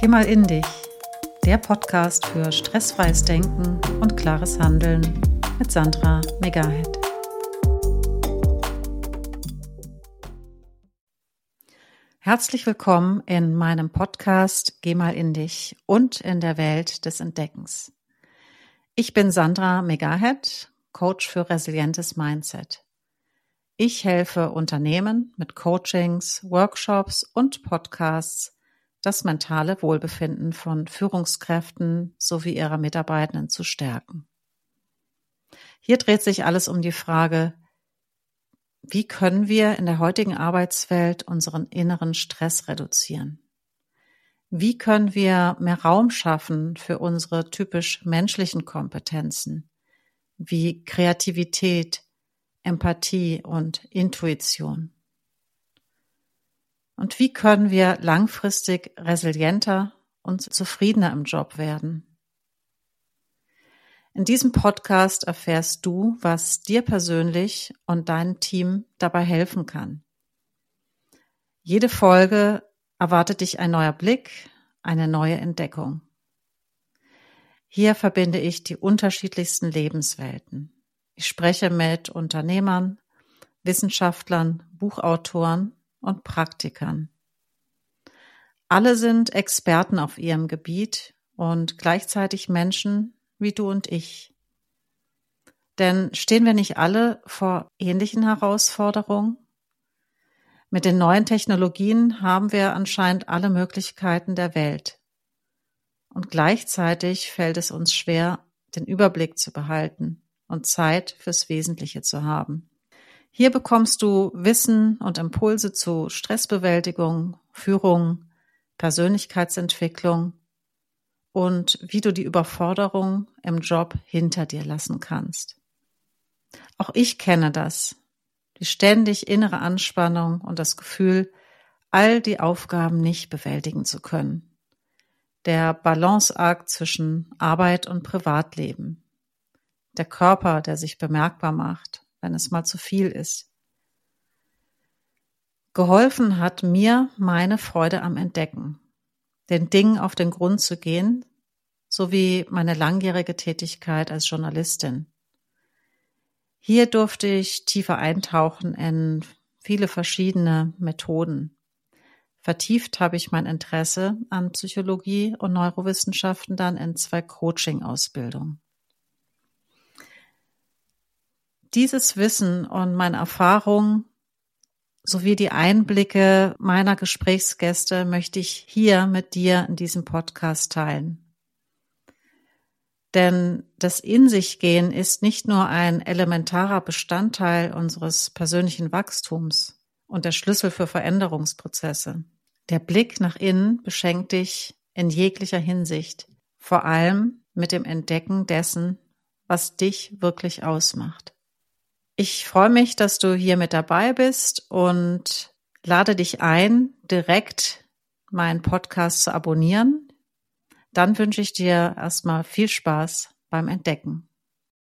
Geh mal in dich. Der Podcast für stressfreies Denken und klares Handeln mit Sandra Megahead. Herzlich willkommen in meinem Podcast Geh mal in dich und in der Welt des Entdeckens. Ich bin Sandra Megahead, Coach für resilientes Mindset. Ich helfe Unternehmen mit Coachings, Workshops und Podcasts, das mentale Wohlbefinden von Führungskräften sowie ihrer Mitarbeitenden zu stärken. Hier dreht sich alles um die Frage, wie können wir in der heutigen Arbeitswelt unseren inneren Stress reduzieren? Wie können wir mehr Raum schaffen für unsere typisch menschlichen Kompetenzen wie Kreativität, Empathie und Intuition? Und wie können wir langfristig resilienter und zufriedener im Job werden? In diesem Podcast erfährst du, was dir persönlich und deinem Team dabei helfen kann. Jede Folge erwartet dich ein neuer Blick, eine neue Entdeckung. Hier verbinde ich die unterschiedlichsten Lebenswelten. Ich spreche mit Unternehmern, Wissenschaftlern, Buchautoren und Praktikern. Alle sind Experten auf ihrem Gebiet und gleichzeitig Menschen wie du und ich. Denn stehen wir nicht alle vor ähnlichen Herausforderungen? Mit den neuen Technologien haben wir anscheinend alle Möglichkeiten der Welt. Und gleichzeitig fällt es uns schwer, den Überblick zu behalten und Zeit fürs Wesentliche zu haben. Hier bekommst du Wissen und Impulse zu Stressbewältigung, Führung, Persönlichkeitsentwicklung und wie du die Überforderung im Job hinter dir lassen kannst. Auch ich kenne das, die ständig innere Anspannung und das Gefühl, all die Aufgaben nicht bewältigen zu können. Der Balanceakt zwischen Arbeit und Privatleben. Der Körper, der sich bemerkbar macht wenn es mal zu viel ist. Geholfen hat mir meine Freude am Entdecken, den Dingen auf den Grund zu gehen, sowie meine langjährige Tätigkeit als Journalistin. Hier durfte ich tiefer eintauchen in viele verschiedene Methoden. Vertieft habe ich mein Interesse an Psychologie und Neurowissenschaften dann in zwei Coaching-Ausbildungen. Dieses Wissen und meine Erfahrung sowie die Einblicke meiner Gesprächsgäste möchte ich hier mit dir in diesem Podcast teilen. Denn das In sich gehen ist nicht nur ein elementarer Bestandteil unseres persönlichen Wachstums und der Schlüssel für Veränderungsprozesse. Der Blick nach innen beschenkt dich in jeglicher Hinsicht, vor allem mit dem Entdecken dessen, was dich wirklich ausmacht. Ich freue mich, dass du hier mit dabei bist und lade dich ein, direkt meinen Podcast zu abonnieren. Dann wünsche ich dir erstmal viel Spaß beim Entdecken.